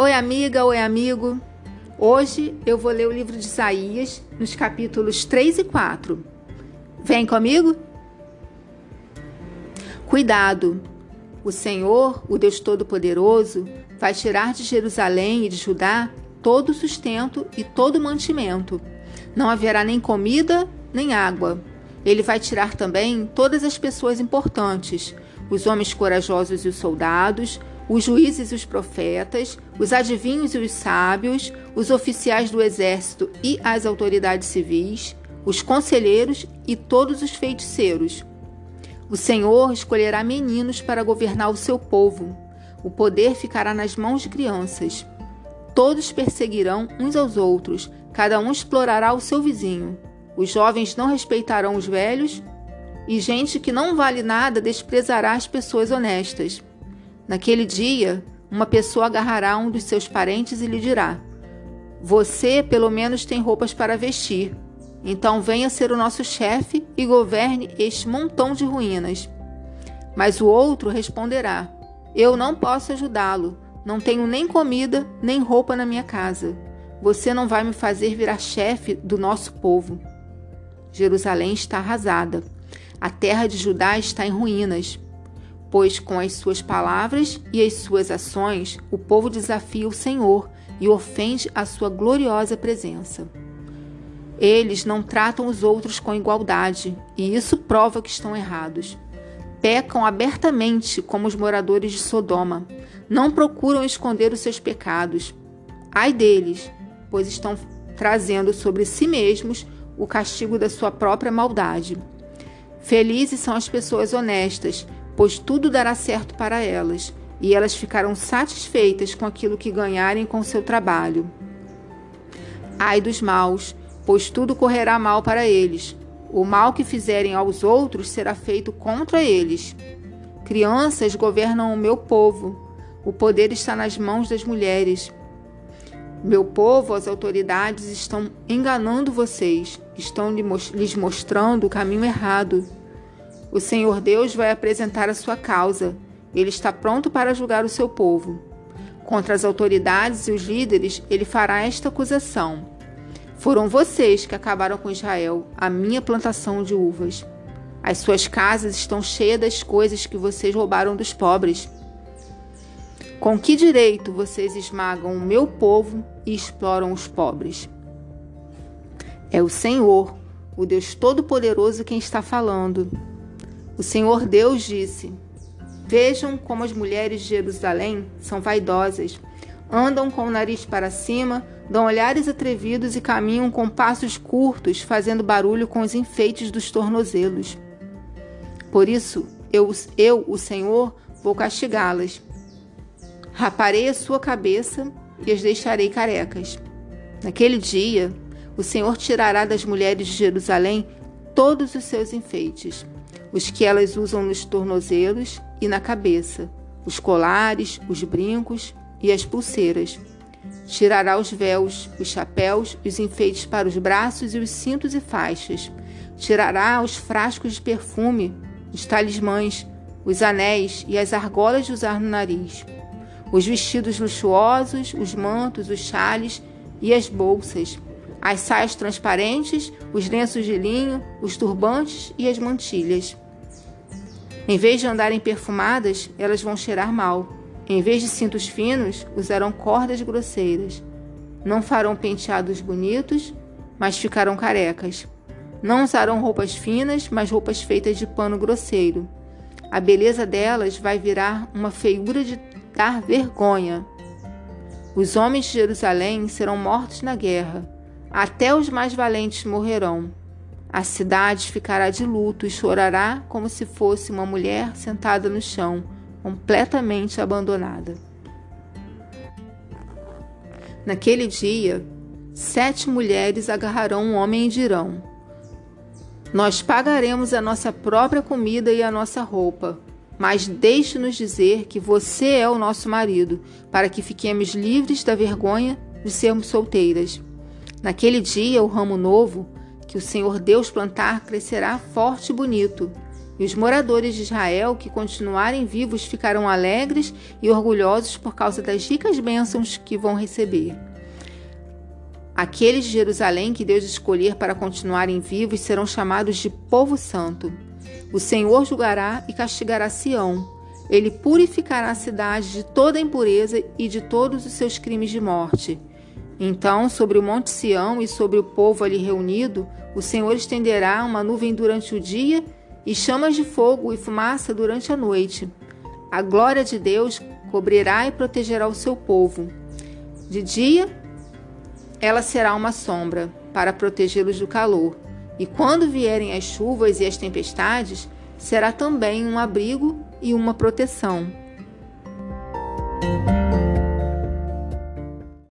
Oi, amiga, oi, amigo. Hoje eu vou ler o livro de Isaías, nos capítulos 3 e 4. Vem comigo? Cuidado! O Senhor, o Deus Todo-Poderoso, vai tirar de Jerusalém e de Judá todo o sustento e todo o mantimento. Não haverá nem comida nem água. Ele vai tirar também todas as pessoas importantes, os homens corajosos e os soldados, os juízes e os profetas, os adivinhos e os sábios, os oficiais do exército e as autoridades civis, os conselheiros e todos os feiticeiros. O Senhor escolherá meninos para governar o seu povo. O poder ficará nas mãos de crianças. Todos perseguirão uns aos outros, cada um explorará o seu vizinho. Os jovens não respeitarão os velhos, e gente que não vale nada desprezará as pessoas honestas. Naquele dia, uma pessoa agarrará um dos seus parentes e lhe dirá: Você, pelo menos, tem roupas para vestir. Então venha ser o nosso chefe e governe este montão de ruínas. Mas o outro responderá: Eu não posso ajudá-lo. Não tenho nem comida, nem roupa na minha casa. Você não vai me fazer virar chefe do nosso povo. Jerusalém está arrasada. A terra de Judá está em ruínas pois com as suas palavras e as suas ações o povo desafia o Senhor e ofende a sua gloriosa presença. Eles não tratam os outros com igualdade, e isso prova que estão errados. Pecam abertamente como os moradores de Sodoma. Não procuram esconder os seus pecados. Ai deles, pois estão trazendo sobre si mesmos o castigo da sua própria maldade. Felizes são as pessoas honestas, pois tudo dará certo para elas, e elas ficarão satisfeitas com aquilo que ganharem com seu trabalho. Ai dos maus, pois tudo correrá mal para eles. O mal que fizerem aos outros será feito contra eles. Crianças governam o meu povo. O poder está nas mãos das mulheres. Meu povo, as autoridades estão enganando vocês, estão lhes mostrando o caminho errado. O Senhor Deus vai apresentar a sua causa. Ele está pronto para julgar o seu povo. Contra as autoridades e os líderes, ele fará esta acusação: Foram vocês que acabaram com Israel, a minha plantação de uvas. As suas casas estão cheias das coisas que vocês roubaram dos pobres. Com que direito vocês esmagam o meu povo e exploram os pobres? É o Senhor, o Deus Todo-Poderoso, quem está falando. O Senhor Deus disse: Vejam como as mulheres de Jerusalém são vaidosas. Andam com o nariz para cima, dão olhares atrevidos e caminham com passos curtos, fazendo barulho com os enfeites dos tornozelos. Por isso, eu, eu o Senhor, vou castigá-las. Raparei a sua cabeça e as deixarei carecas. Naquele dia, o Senhor tirará das mulheres de Jerusalém todos os seus enfeites os que elas usam nos tornozelos e na cabeça, os colares, os brincos e as pulseiras. Tirará os véus, os chapéus, os enfeites para os braços e os cintos e faixas. Tirará os frascos de perfume, os talismãs, os anéis e as argolas de usar no nariz. Os vestidos luxuosos, os mantos, os chales e as bolsas as saias transparentes, os lenços de linho, os turbantes e as mantilhas. Em vez de andarem perfumadas, elas vão cheirar mal. Em vez de cintos finos, usarão cordas grosseiras. Não farão penteados bonitos, mas ficarão carecas. Não usarão roupas finas, mas roupas feitas de pano grosseiro. A beleza delas vai virar uma feiura de dar vergonha. Os homens de Jerusalém serão mortos na guerra até os mais valentes morrerão. A cidade ficará de luto e chorará como se fosse uma mulher sentada no chão, completamente abandonada. Naquele dia, sete mulheres agarrarão um homem e dirão: Nós pagaremos a nossa própria comida e a nossa roupa, mas deixe-nos dizer que você é o nosso marido, para que fiquemos livres da vergonha de sermos solteiras. Naquele dia, o ramo novo que o Senhor Deus plantar crescerá forte e bonito. E os moradores de Israel que continuarem vivos ficarão alegres e orgulhosos por causa das ricas bênçãos que vão receber. Aqueles de Jerusalém que Deus escolher para continuarem vivos serão chamados de povo santo. O Senhor julgará e castigará Sião. Ele purificará a cidade de toda impureza e de todos os seus crimes de morte. Então, sobre o monte Sião e sobre o povo ali reunido, o Senhor estenderá uma nuvem durante o dia e chamas de fogo e fumaça durante a noite. A glória de Deus cobrirá e protegerá o seu povo. De dia, ela será uma sombra para protegê-los do calor, e quando vierem as chuvas e as tempestades, será também um abrigo e uma proteção.